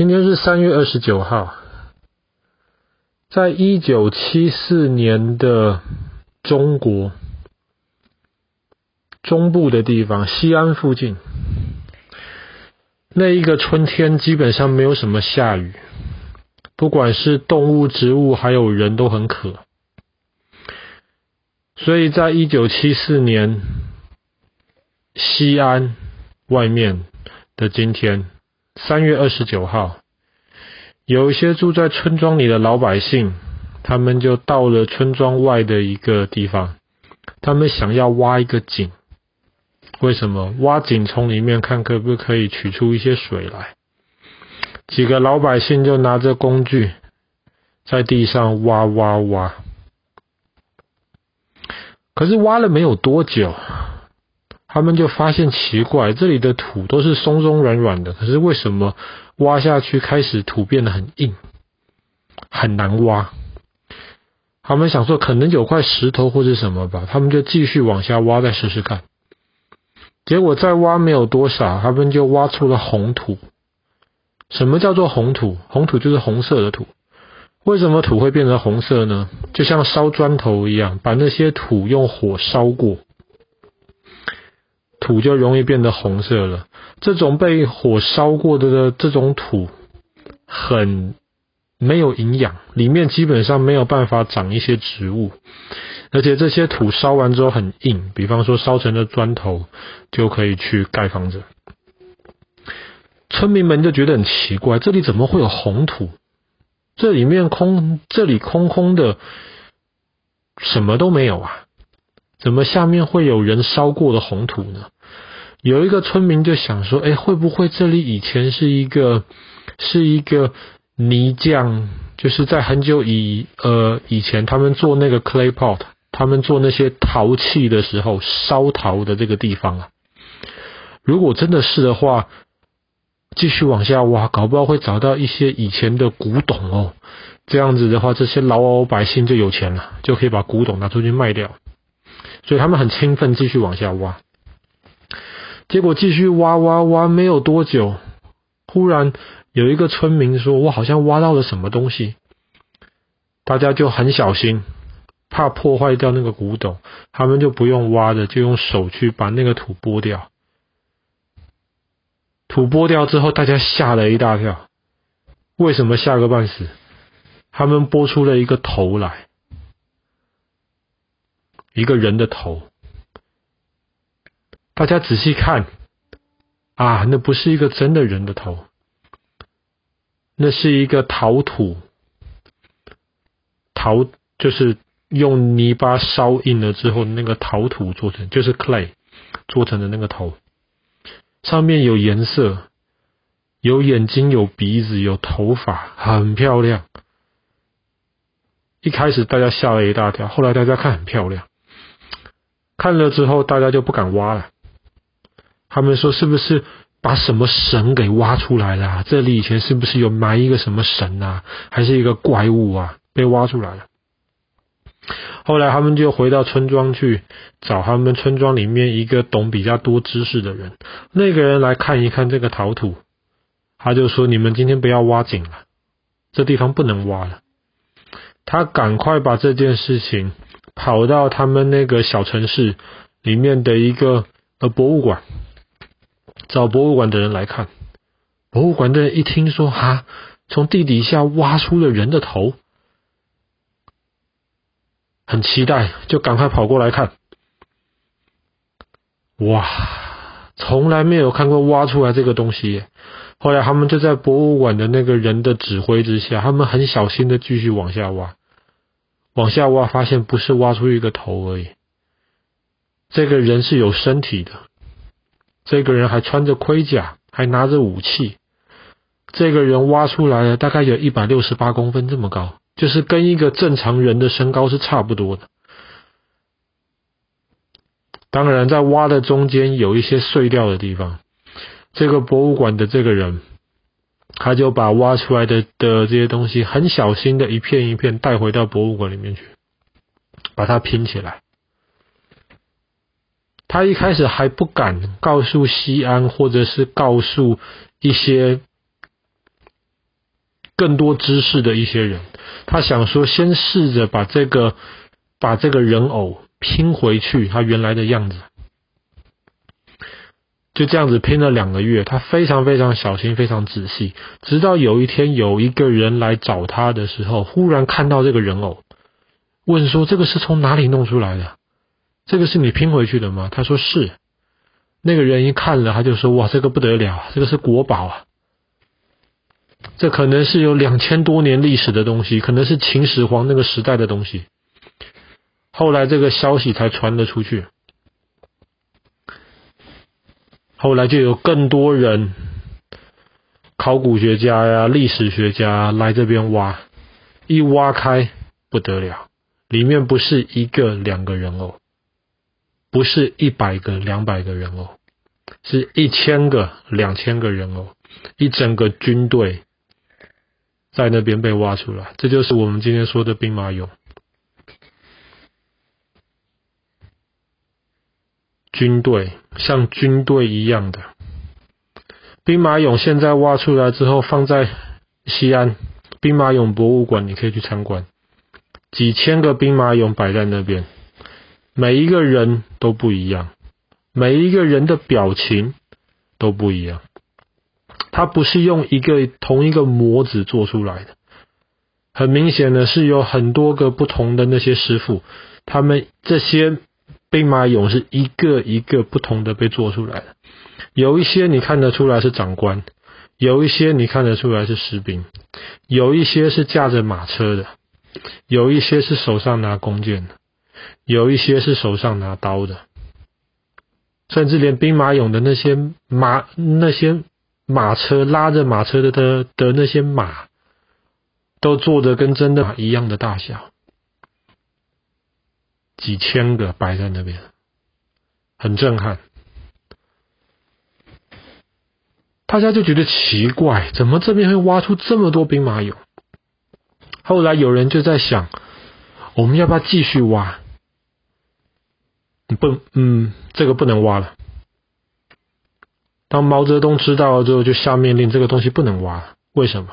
今天是三月二十九号，在一九七四年的中国中部的地方，西安附近，那一个春天基本上没有什么下雨，不管是动物、植物，还有人都很渴，所以在一九七四年西安外面的今天。三月二十九号，有一些住在村庄里的老百姓，他们就到了村庄外的一个地方，他们想要挖一个井。为什么？挖井从里面看可不可以取出一些水来？几个老百姓就拿着工具，在地上挖挖挖。可是挖了没有多久。他们就发现奇怪，这里的土都是松松软软的，可是为什么挖下去开始土变得很硬，很难挖？他们想说可能有块石头或者什么吧，他们就继续往下挖，再试试看。结果再挖没有多少，他们就挖出了红土。什么叫做红土？红土就是红色的土。为什么土会变成红色呢？就像烧砖头一样，把那些土用火烧过。土就容易变得红色了。这种被火烧过的的这种土，很没有营养，里面基本上没有办法长一些植物，而且这些土烧完之后很硬，比方说烧成了砖头，就可以去盖房子。村民们就觉得很奇怪，这里怎么会有红土？这里面空，这里空空的，什么都没有啊。怎么下面会有人烧过的红土呢？有一个村民就想说：“哎，会不会这里以前是一个是一个泥匠？就是在很久以呃以前，他们做那个 clay pot，他们做那些陶器的时候烧陶的这个地方啊。如果真的是的话，继续往下挖，搞不好会找到一些以前的古董哦。这样子的话，这些老百姓就有钱了，就可以把古董拿出去卖掉。”所以他们很兴奋，继续往下挖。结果继续挖挖挖，没有多久，忽然有一个村民说：“我好像挖到了什么东西。”大家就很小心，怕破坏掉那个古董，他们就不用挖的，就用手去把那个土剥掉。土剥掉之后，大家吓了一大跳。为什么吓个半死？他们剥出了一个头来。一个人的头，大家仔细看啊，那不是一个真的人的头，那是一个陶土，陶就是用泥巴烧硬了之后，那个陶土做成，就是 clay 做成的那个头，上面有颜色，有眼睛，有鼻子，有头发，很漂亮。一开始大家吓了一大跳，后来大家看很漂亮。看了之后，大家就不敢挖了。他们说：“是不是把什么神给挖出来了？这里以前是不是有埋一个什么神啊？还是一个怪物啊？被挖出来了。”后来他们就回到村庄去找他们村庄里面一个懂比较多知识的人。那个人来看一看这个陶土，他就说：“你们今天不要挖井了，这地方不能挖了。”他赶快把这件事情。跑到他们那个小城市里面的一个呃博物馆，找博物馆的人来看。博物馆的人一听说哈，从地底下挖出了人的头，很期待，就赶快跑过来看。哇，从来没有看过挖出来这个东西。后来他们就在博物馆的那个人的指挥之下，他们很小心的继续往下挖。往下挖，发现不是挖出一个头而已。这个人是有身体的，这个人还穿着盔甲，还拿着武器。这个人挖出来了，大概有一百六十八公分这么高，就是跟一个正常人的身高是差不多的。当然，在挖的中间有一些碎掉的地方。这个博物馆的这个人。他就把挖出来的的这些东西很小心的一片一片带回到博物馆里面去，把它拼起来。他一开始还不敢告诉西安，或者是告诉一些更多知识的一些人，他想说先试着把这个把这个人偶拼回去他原来的样子。就这样子拼了两个月，他非常非常小心，非常仔细，直到有一天有一个人来找他的时候，忽然看到这个人偶，问说：“这个是从哪里弄出来的？这个是你拼回去的吗？”他说：“是。”那个人一看了，他就说：“哇，这个不得了，这个是国宝啊！这可能是有两千多年历史的东西，可能是秦始皇那个时代的东西。”后来这个消息才传了出去。后来就有更多人，考古学家呀、历史学家来这边挖，一挖开不得了，里面不是一个两个人偶，不是一百个两百个人偶，是一千个两千个人偶，一整个军队在那边被挖出来，这就是我们今天说的兵马俑。军队像军队一样的兵马俑，现在挖出来之后，放在西安兵马俑博物馆，你可以去参观。几千个兵马俑摆在那边，每一个人都不一样，每一个人的表情都不一样。它不是用一个同一个模子做出来的，很明显的是有很多个不同的那些师傅，他们这些。兵马俑是一个一个不同的被做出来的，有一些你看得出来是长官，有一些你看得出来是士兵，有一些是驾着马车的，有一些是手上拿弓箭的，有一些是手上拿刀的，甚至连兵马俑的那些马那些马车拉着马车的的的那些马，都做的跟真的马一样的大小。几千个摆在那边，很震撼。大家就觉得奇怪，怎么这边会挖出这么多兵马俑？后来有人就在想，我们要不要继续挖？不，嗯，这个不能挖了。当毛泽东知道了之后，就下命令，这个东西不能挖。为什么？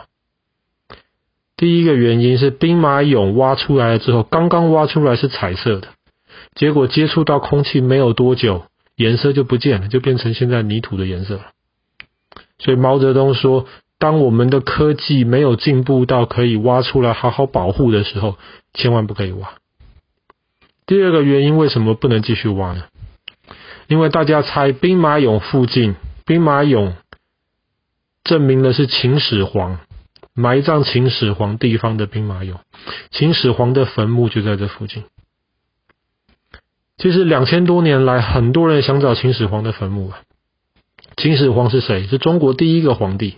第一个原因是兵马俑挖出来了之后，刚刚挖出来是彩色的。结果接触到空气没有多久，颜色就不见了，就变成现在泥土的颜色了。所以毛泽东说，当我们的科技没有进步到可以挖出来好好保护的时候，千万不可以挖。第二个原因，为什么不能继续挖呢？因为大家猜兵马俑附近，兵马俑证明的是秦始皇埋葬秦始皇地方的兵马俑，秦始皇的坟墓就在这附近。其实两千多年来，很多人想找秦始皇的坟墓啊。秦始皇是谁？是中国第一个皇帝，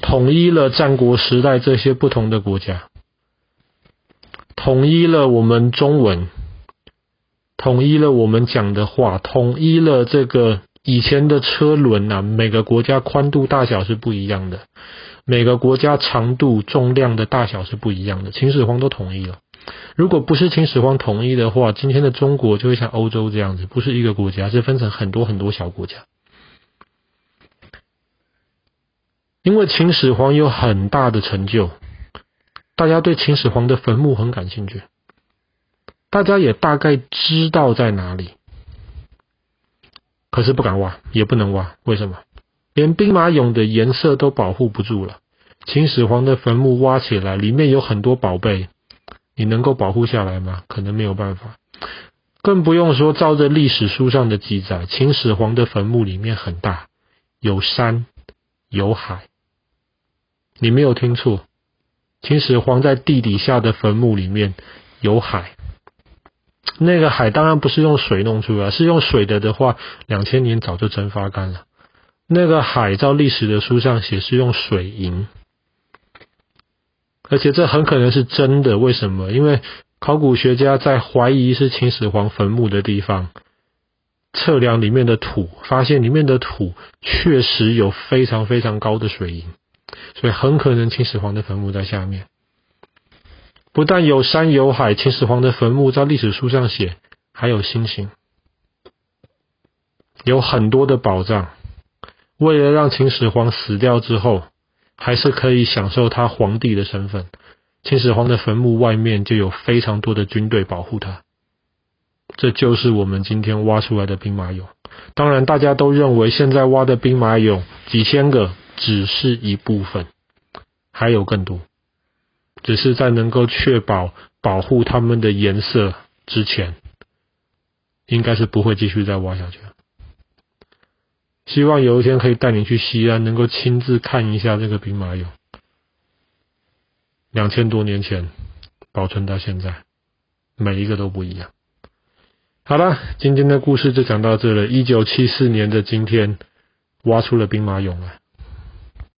统一了战国时代这些不同的国家，统一了我们中文，统一了我们讲的话，统一了这个以前的车轮啊，每个国家宽度大小是不一样的，每个国家长度、重量的大小是不一样的。秦始皇都统一了。如果不是秦始皇统一的话，今天的中国就会像欧洲这样子，不是一个国家，是分成很多很多小国家。因为秦始皇有很大的成就，大家对秦始皇的坟墓很感兴趣，大家也大概知道在哪里，可是不敢挖，也不能挖，为什么？连兵马俑的颜色都保护不住了。秦始皇的坟墓挖起来，里面有很多宝贝。你能够保护下来吗？可能没有办法，更不用说照着历史书上的记载，秦始皇的坟墓里面很大，有山有海。你没有听错，秦始皇在地底下的坟墓里面有海。那个海当然不是用水弄出来，是用水的的话，两千年早就蒸发干了。那个海照历史的书上写是用水银。而且这很可能是真的，为什么？因为考古学家在怀疑是秦始皇坟墓的地方，测量里面的土，发现里面的土确实有非常非常高的水银，所以很可能秦始皇的坟墓在下面。不但有山有海，秦始皇的坟墓在历史书上写还有星星，有很多的宝藏。为了让秦始皇死掉之后，还是可以享受他皇帝的身份。秦始皇的坟墓外面就有非常多的军队保护他。这就是我们今天挖出来的兵马俑。当然，大家都认为现在挖的兵马俑几千个只是一部分，还有更多。只是在能够确保保护他们的颜色之前，应该是不会继续再挖下去了。希望有一天可以带你去西安，能够亲自看一下这个兵马俑。两千多年前保存到现在，每一个都不一样。好了，今天的故事就讲到这了。一九七四年的今天，挖出了兵马俑了。